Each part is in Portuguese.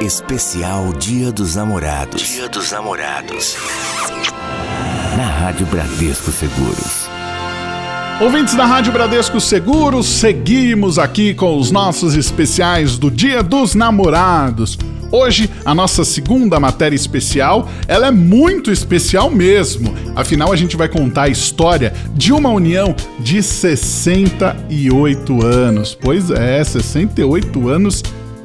Especial Dia dos Namorados. Dia dos Namorados. Na Rádio Bradesco Seguros. Ouvintes da Rádio Bradesco Seguros, seguimos aqui com os nossos especiais do Dia dos Namorados. Hoje, a nossa segunda matéria especial, ela é muito especial mesmo. Afinal, a gente vai contar a história de uma união de 68 anos. Pois é, 68 anos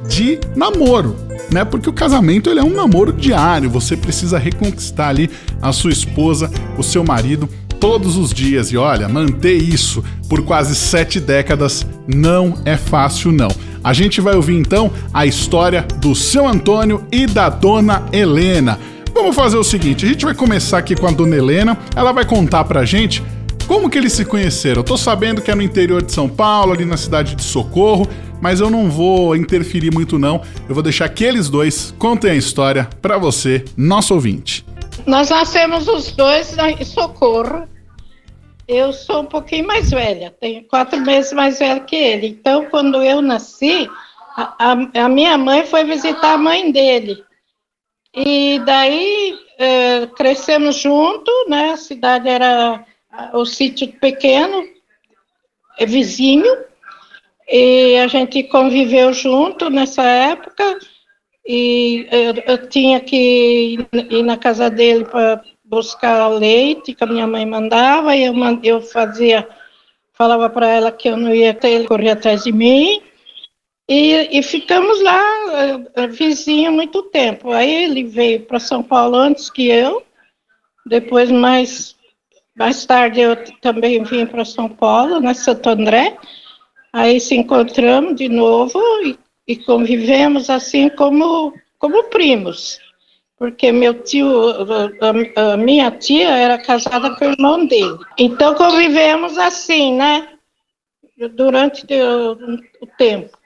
de namoro, né? Porque o casamento ele é um namoro diário, você precisa reconquistar ali a sua esposa, o seu marido todos os dias. E olha, manter isso por quase sete décadas não é fácil, não. A gente vai ouvir então a história do seu Antônio e da dona Helena. Vamos fazer o seguinte: a gente vai começar aqui com a dona Helena, ela vai contar pra gente como que eles se conheceram. Eu tô sabendo que é no interior de São Paulo, ali na cidade de Socorro, mas eu não vou interferir muito não. Eu vou deixar que eles dois contem a história para você, nosso ouvinte. Nós nascemos os dois em Socorro, eu sou um pouquinho mais velha, tenho quatro meses mais velha que ele. Então, quando eu nasci, a, a, minha mãe foi visitar a mãe dele. E daí é, crescemos junto, né? A cidade era o sítio pequeno, é vizinho, e a gente conviveu junto nessa época. E eu, eu tinha que ir na casa dele para buscar leite que a minha mãe mandava, e eu, eu fazia, falava para ela que eu não ia ter ele correr atrás de mim, e, e ficamos lá, uh, vizinho, muito tempo. Aí ele veio para São Paulo antes que eu, depois mais, mais tarde eu também vim para São Paulo, na Santo André, aí se encontramos de novo e, e convivemos assim como, como primos porque meu tio, a, a, minha tia era casada com o irmão dele. Então convivemos assim, né? Durante o, o tempo.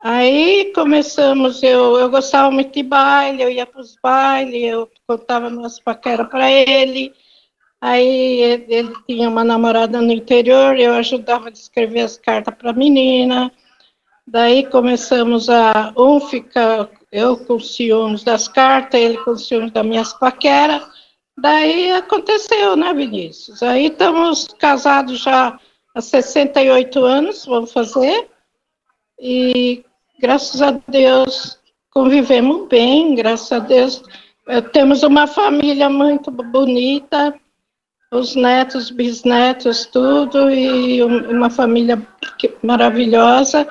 Aí começamos, eu, eu gostava muito de baile, eu ia para os bailes, eu contava minhas paqueras para ele. Aí ele, tinha uma namorada no interior, eu ajudava a escrever as cartas para a menina. Daí começamos a um ficar eu com ciúmes das cartas, ele com ciúmes das minhas paqueras. Daí aconteceu, né, Vinícius? Aí estamos casados já há 68 anos, vamos fazer. E graças a Deus convivemos bem, graças a Deus eh, temos uma família muito bonita, os netos, bisnetos, tudo, e uma família maravilhosa.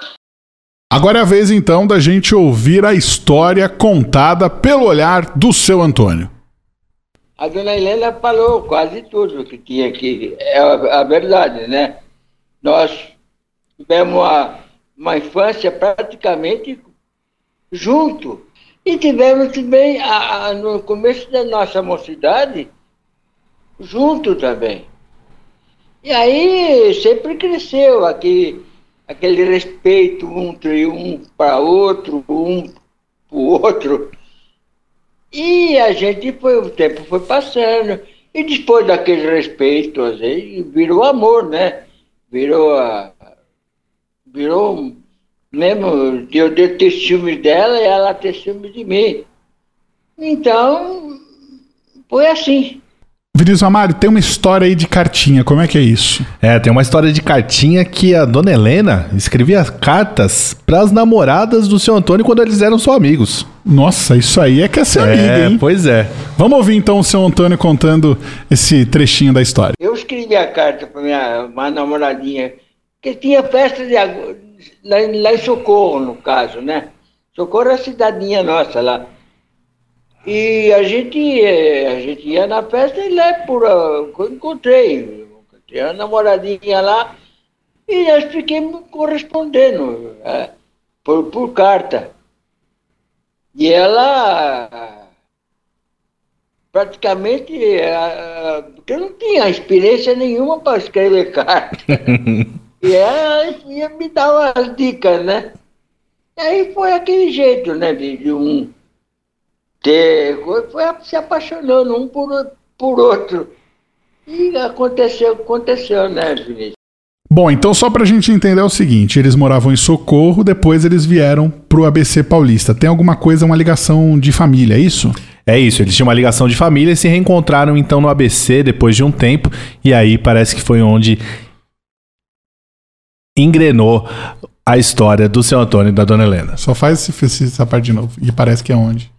Agora é a vez então da gente ouvir a história contada pelo olhar do seu Antônio. A dona Helena falou quase tudo que tinha aqui. É a, a verdade, né? Nós tivemos uma, uma infância praticamente junto. E tivemos também, a, a, no começo da nossa mocidade, junto também. E aí sempre cresceu aqui aquele respeito entre um para outro, um para o outro. E a gente foi, o tempo foi passando. E depois daquele respeito, assim, virou amor, né? Virou a. Virou mesmo de eu ter ciúmes dela e ela ter ciúmes de mim. Então, foi assim. Vinícius Amário, tem uma história aí de cartinha, como é que é isso? É, tem uma história de cartinha que a dona Helena escrevia cartas para as namoradas do seu Antônio quando eles eram só amigos. Nossa, isso aí é que é ser é, amiga, hein? Pois é. Vamos ouvir então o seu Antônio contando esse trechinho da história. Eu escrevi a carta para minha uma namoradinha, que tinha festa de, lá, lá em Socorro, no caso, né? Socorro é a cidadinha nossa lá. E a gente, a gente ia na festa e lá por, eu encontrei, tinha uma namoradinha lá e nós fiquemos correspondendo é, por, por carta. E ela praticamente, porque eu não tinha experiência nenhuma para escrever carta. e ela ia me dar umas dicas, né? E aí foi aquele jeito, né, de, de um ter, foi se apaixonando um por, por outro. E aconteceu, aconteceu, né, Vinícius? Bom, então só pra gente entender é o seguinte: eles moravam em Socorro, depois eles vieram pro ABC Paulista. Tem alguma coisa, uma ligação de família, é isso? É isso, eles tinham uma ligação de família e se reencontraram então no ABC depois de um tempo, e aí parece que foi onde engrenou a história do seu Antônio e da Dona Helena. Só faz esse, essa parte de novo. E parece que é onde?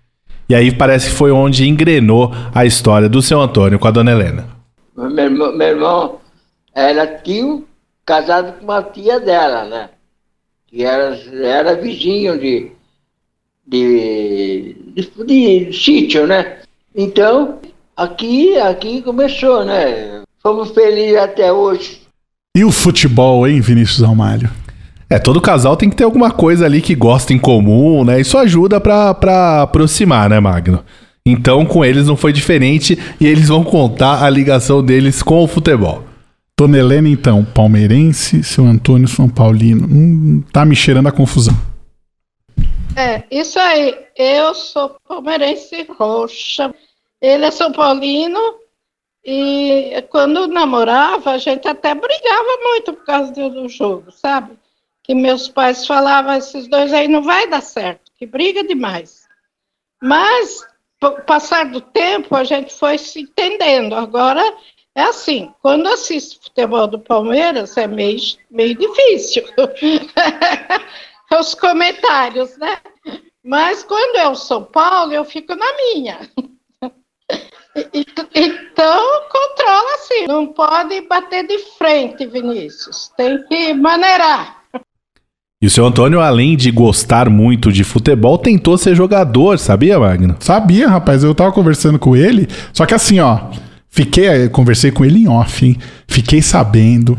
E aí parece que foi onde engrenou a história do seu Antônio com a Dona Helena. Meu irmão, meu irmão era tio casado com uma tia dela, né? Que era, era vizinho de, de, de, de, de sítio, né? Então, aqui, aqui começou, né? Fomos felizes até hoje. E o futebol, hein, Vinícius Almário? É, todo casal tem que ter alguma coisa ali que gosta em comum, né? Isso ajuda pra, pra aproximar, né, Magno? Então, com eles não foi diferente e eles vão contar a ligação deles com o futebol. Dona Helena, então, palmeirense, seu Antônio São Paulino. Hum, tá me cheirando a confusão. É, isso aí. Eu sou palmeirense roxa. Ele é São Paulino. E quando namorava, a gente até brigava muito por causa do jogo, sabe? Que meus pais falavam, esses dois aí não vai dar certo, que briga demais. Mas, passar do tempo, a gente foi se entendendo. Agora, é assim, quando assisto futebol do Palmeiras, é meio, meio difícil. Os comentários, né? Mas quando é o São Paulo, eu fico na minha. Então, controla assim. Não pode bater de frente, Vinícius. Tem que maneirar. E o seu Antônio, além de gostar muito de futebol, tentou ser jogador, sabia, Magno? Sabia, rapaz. Eu tava conversando com ele. Só que assim, ó. Fiquei, conversei com ele em off, hein? Fiquei sabendo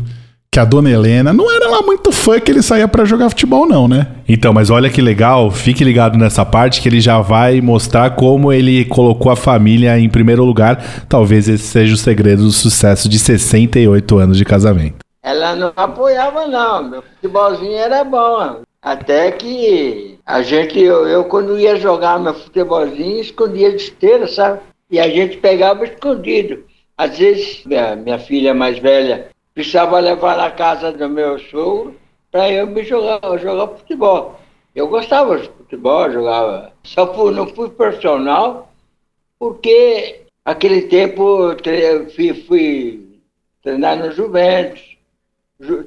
que a dona Helena não era lá muito fã que ele saía para jogar futebol, não, né? Então, mas olha que legal, fique ligado nessa parte que ele já vai mostrar como ele colocou a família em primeiro lugar. Talvez esse seja o segredo do sucesso de 68 anos de casamento. Ela não apoiava, não. Meu futebolzinho era bom. Até que a gente, eu, eu quando ia jogar meu futebolzinho, escondia de esteira, sabe? E a gente pegava escondido. Às vezes, minha, minha filha mais velha precisava levar na casa do meu sogro para eu me jogar, jogar futebol. Eu gostava de futebol, jogava. Só fui, não fui profissional, porque aquele tempo eu fui, fui treinar no Juventus.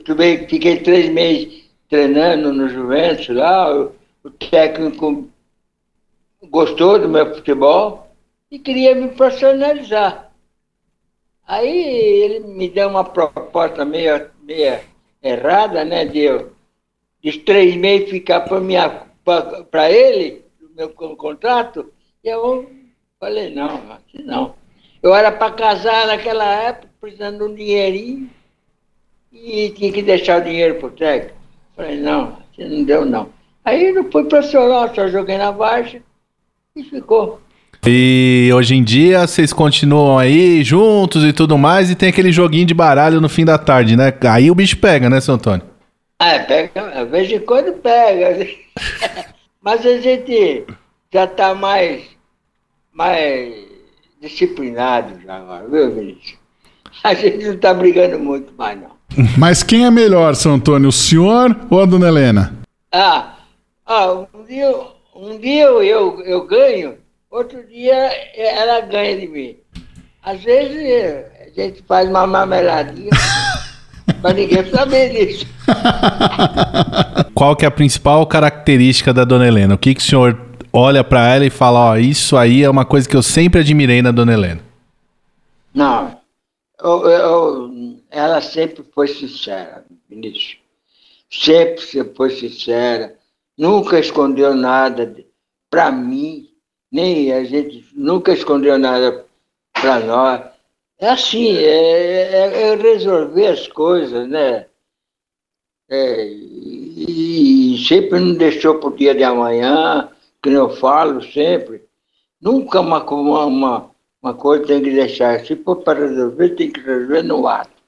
Também fiquei três meses treinando no Juventus lá. O, técnico gostou do meu futebol e queria me profissionalizar. Aí ele me deu uma proposta meio, meio errada, né? De de três meses ficar para ele, o meu contrato, e eu falei, não, não. Eu era para casar naquela época, precisando de um dinheirinho, e tinha que deixar o dinheiro para o técnico. Falei, não, não deu não. Aí não fui profissional, só joguei na baixa e ficou. E hoje em dia vocês continuam aí juntos e tudo mais, e tem aquele joguinho de baralho no fim da tarde, né? Aí o bicho pega, né, seu Antônio? É, pega, de vez em quando pega. Mas a gente já tá mais, mais disciplinado já agora, viu, Vinícius? A gente não tá brigando muito mais, não. Mas quem é melhor, seu Antônio, o senhor ou a dona Helena? Ah, ah um dia, um dia eu, eu, eu ganho outro dia ela ganha de mim. Às vezes a gente faz uma marmeladinha, mas ninguém saber disso. Qual que é a principal característica da Dona Helena? O que, que o senhor olha para ela e fala, ó, isso aí é uma coisa que eu sempre admirei na Dona Helena? Não, eu, eu, ela sempre foi sincera, Vinícius. Sempre foi sincera, nunca escondeu nada para mim nem a gente nunca escondeu nada para nós. É assim, é, é, é, resolver as coisas, né? É, e, e, sempre não deixou para o dia de amanhã, que eu falo sempre. Nunca uma, uma, uma coisa tem que deixar. Se for para resolver, tem que resolver no ato.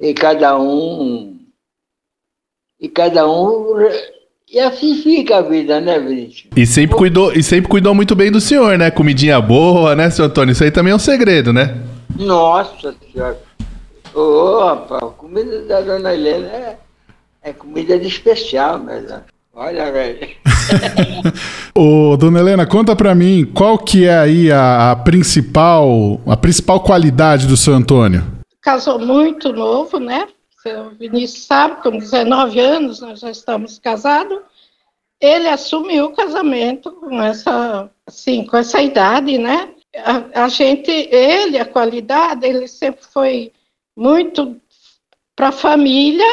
E cada um. E cada um e assim fica a vida, né, Vinícius? E sempre cuidou, e sempre cuidou muito bem do senhor, né? Comidinha boa, né, seu Antônio? Isso aí também é um segredo, né? Nossa senhora. Opa, a comida da dona Helena é, é comida de especial, mesmo. Olha, velho. Ô, dona Helena, conta pra mim, qual que é aí a, a principal, a principal qualidade do seu Antônio? Casou muito novo, né? O Vinícius sabe, com 19 anos nós já estamos casados. Ele assumiu o casamento com essa, assim, com essa idade, né? A, a gente, ele, a qualidade, ele sempre foi muito para a família.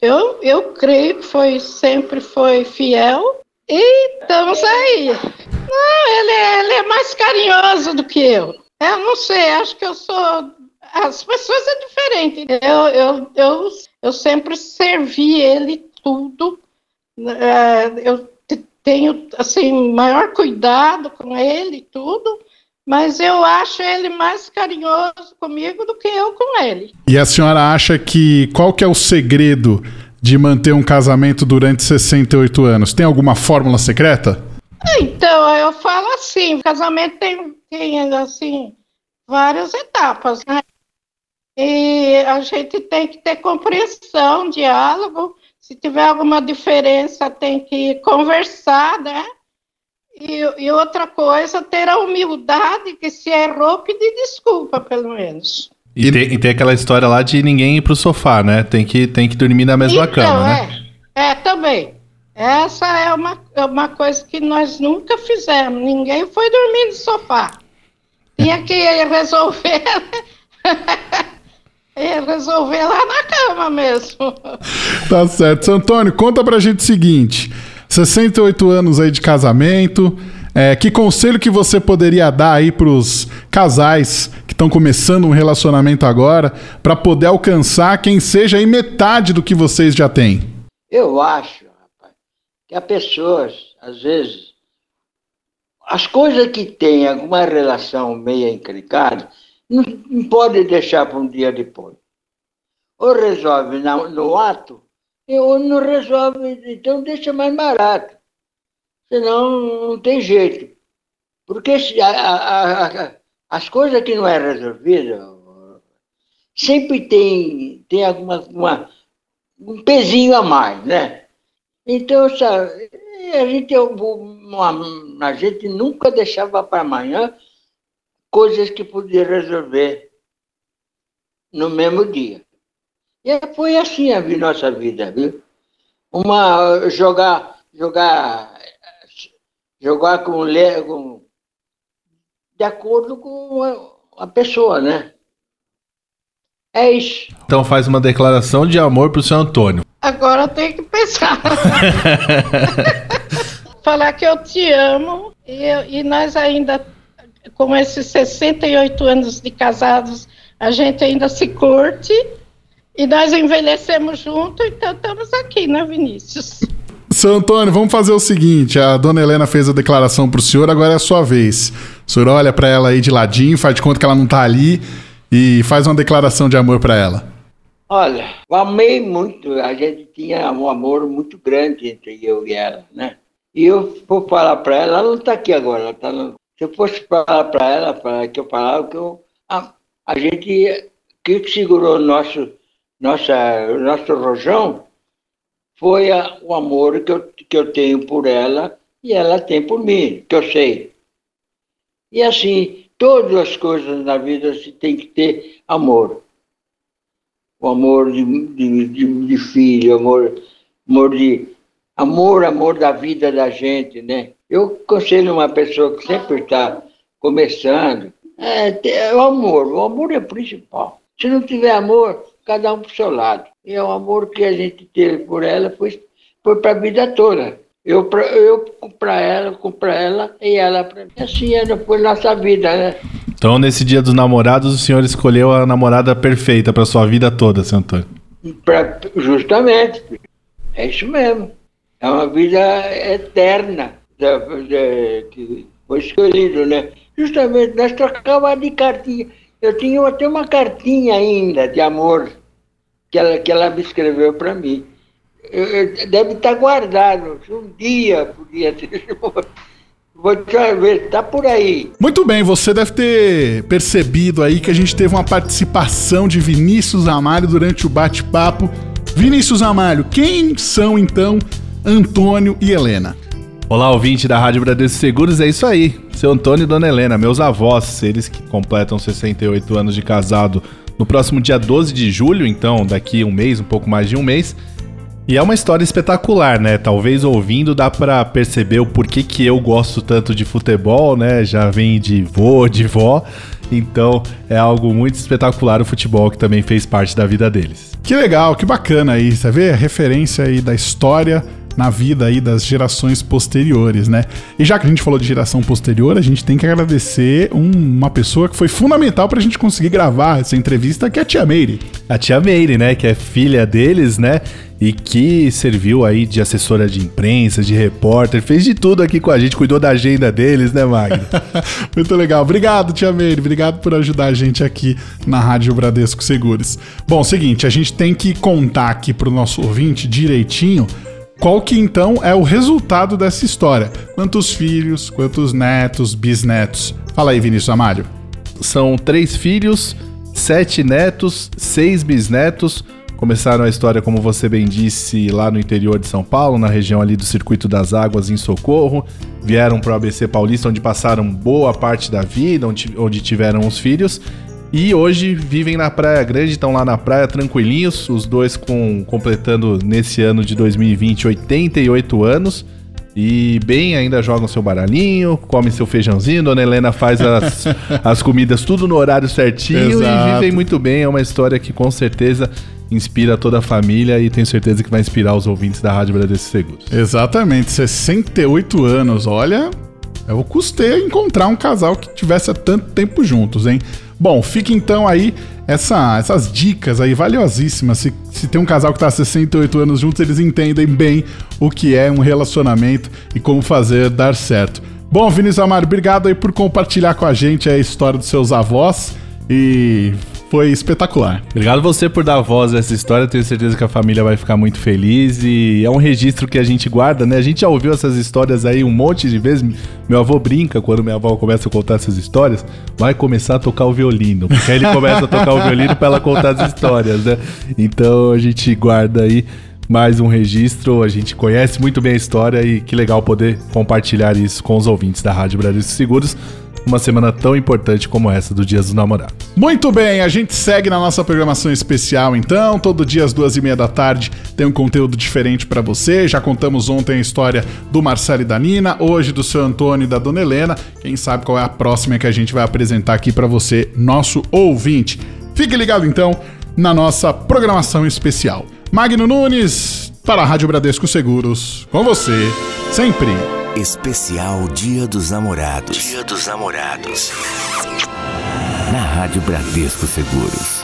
Eu, eu creio que foi sempre foi fiel. E estamos aí. Não, ele, é, ele é mais carinhoso do que eu. Eu não sei, acho que eu sou. As pessoas é diferente. Eu, eu, eu, eu sempre servi ele tudo. É, eu tenho assim maior cuidado com ele tudo mas eu acho ele mais carinhoso comigo do que eu com ele. E a senhora acha que qual que é o segredo de manter um casamento durante 68 anos? Tem alguma fórmula secreta? Então, eu falo assim, casamento tem, tem assim, várias etapas, né? E a gente tem que ter compreensão, diálogo. Se tiver alguma diferença, tem que conversar, né? E, e, outra coisa, ter a humildade que se errou, pedir desculpa, pelo menos. E tem, e tem aquela história lá de ninguém ir pro sofá, né? Tem que, tem que dormir na mesma então, cama, né? É, é, também. Essa é uma, é uma coisa que nós nunca fizemos. Ninguém foi dormir no sofá. Tinha que resolver. resolver lá na cama mesmo. Tá certo. Seu Antônio, conta pra gente o seguinte. 68 anos aí de casamento. É, que conselho que você poderia dar aí para os casais que estão começando um relacionamento agora, para poder alcançar quem seja aí metade do que vocês já têm? Eu acho, rapaz, que as pessoas, às vezes, as coisas que têm alguma relação meio encrencada, não, pode deixar para um dia depois. Ou resolve no, no ato, ou não resolve, então deixa mais barato. Senão não tem jeito. Porque a, a, a, as coisas que não é resolvida sempre tem, tem alguma uma, um pezinho a mais, né? Então, sabe, a gente, uma, a gente nunca deixava para amanhã coisas que podia resolver no mesmo dia. E foi assim a nossa vida, viu? Uma, jogar, jogar, jogar com, com de acordo com a, pessoa, né? É isso. Então faz uma declaração de amor pro seu Antônio. Agora tenho que pensar. Falar que eu te amo e, e nós ainda, com esses 68 anos de casados, a gente ainda se curte e nós envelhecemos junto, então estamos aqui, né, Vinícius? Seu Antônio, vamos fazer o seguinte: a dona Helena fez a declaração para o senhor, agora é a sua vez. O senhor olha para ela aí de ladinho, faz de conta que ela não está ali e faz uma declaração de amor para ela. Olha, eu amei muito, a gente tinha um amor muito grande entre eu e ela, né? E eu vou falar para ela, ela não está aqui agora, ela tá no... se eu fosse falar para ela, para que eu falava que eu, a, a gente que segurou nosso nossa, nosso rojão foi a, o amor que eu, que eu tenho por ela e ela tem por mim, que eu sei. E assim, todas as coisas na vida se tem que ter amor. O amor de, de, de, de filho, amor, amor de amor, amor da vida da gente, né? Eu aconselho uma pessoa que sempre está começando, é, é o amor, o amor é o principal. Se não tiver amor, cada um para o seu lado. E o amor que a gente teve por ela foi, foi para a vida toda. Eu para eu ela, para ela e ela para mim. Assim era, foi nossa vida, né? Então, nesse dia dos namorados, o senhor escolheu a namorada perfeita para sua vida toda, seu Antônio. Pra, justamente. É isso mesmo. É uma vida eterna da, da, que foi escolhido, né? Justamente, nós trocávamos de cartinha. Eu tinha até uma cartinha ainda de amor que ela, que ela me escreveu para mim. Eu, eu, deve estar guardado. Um dia podia ter. Vou te ver, tá por aí. Muito bem, você deve ter percebido aí que a gente teve uma participação de Vinícius Amário durante o bate-papo. Vinícius Amário, quem são então Antônio e Helena? Olá, ouvinte da Rádio Bradesco Seguros, é isso aí. Seu Antônio e Dona Helena, meus avós, eles que completam 68 anos de casado no próximo dia 12 de julho, então daqui um mês, um pouco mais de um mês. E é uma história espetacular, né? Talvez ouvindo dá para perceber o porquê que eu gosto tanto de futebol, né? Já vem de vô, de vó. Então é algo muito espetacular o futebol que também fez parte da vida deles. Que legal, que bacana aí. Você vê a referência aí da história na vida aí das gerações posteriores, né? E já que a gente falou de geração posterior, a gente tem que agradecer um, uma pessoa que foi fundamental pra gente conseguir gravar essa entrevista, que é a Tia Meire. A Tia Meire, né, que é filha deles, né? E que serviu aí de assessora de imprensa, de repórter, fez de tudo aqui com a gente, cuidou da agenda deles, né, Magno? Muito legal. Obrigado, Tia Meire. Obrigado por ajudar a gente aqui na Rádio Bradesco Seguros. Bom, seguinte, a gente tem que contar aqui pro nosso ouvinte direitinho qual que então é o resultado dessa história? Quantos filhos, quantos netos, bisnetos? Fala aí, Vinícius Amário. São três filhos, sete netos, seis bisnetos. Começaram a história, como você bem disse, lá no interior de São Paulo, na região ali do Circuito das Águas, em Socorro. Vieram para o ABC Paulista, onde passaram boa parte da vida, onde, onde tiveram os filhos. E hoje vivem na Praia Grande, estão lá na praia tranquilinhos, os dois com completando nesse ano de 2020 88 anos. E bem, ainda jogam seu baralhinho, comem seu feijãozinho, Dona Helena faz as, as comidas tudo no horário certinho Exato. e vivem muito bem. É uma história que com certeza inspira toda a família e tenho certeza que vai inspirar os ouvintes da Rádio Bradesco Seguros. Exatamente, 68 anos, olha, eu custei encontrar um casal que tivesse há tanto tempo juntos, hein? Bom, fica então aí essa, essas dicas aí valiosíssimas. Se, se tem um casal que está há 68 anos juntos, eles entendem bem o que é um relacionamento e como fazer dar certo. Bom, Vinícius Amaro, obrigado aí por compartilhar com a gente a história dos seus avós e foi espetacular. Obrigado você por dar voz a essa história. Tenho certeza que a família vai ficar muito feliz e é um registro que a gente guarda, né? A gente já ouviu essas histórias aí um monte de vezes. Meu avô brinca quando minha avó começa a contar essas histórias, vai começar a tocar o violino, porque aí ele começa a tocar o violino para ela contar as histórias, né? Então a gente guarda aí mais um registro. A gente conhece muito bem a história e que legal poder compartilhar isso com os ouvintes da Rádio Brasil Seguros uma semana tão importante como essa do Dia dos Namorados. Muito bem, a gente segue na nossa programação especial então. Todo dia às duas e meia da tarde tem um conteúdo diferente para você. Já contamos ontem a história do Marcelo e da Nina, hoje do seu Antônio e da Dona Helena. Quem sabe qual é a próxima que a gente vai apresentar aqui para você, nosso ouvinte. Fique ligado então na nossa programação especial. Magno Nunes, para a Rádio Bradesco Seguros, com você, sempre. Especial Dia dos Namorados. Dia dos Namorados. Na Rádio Bradesco Seguros.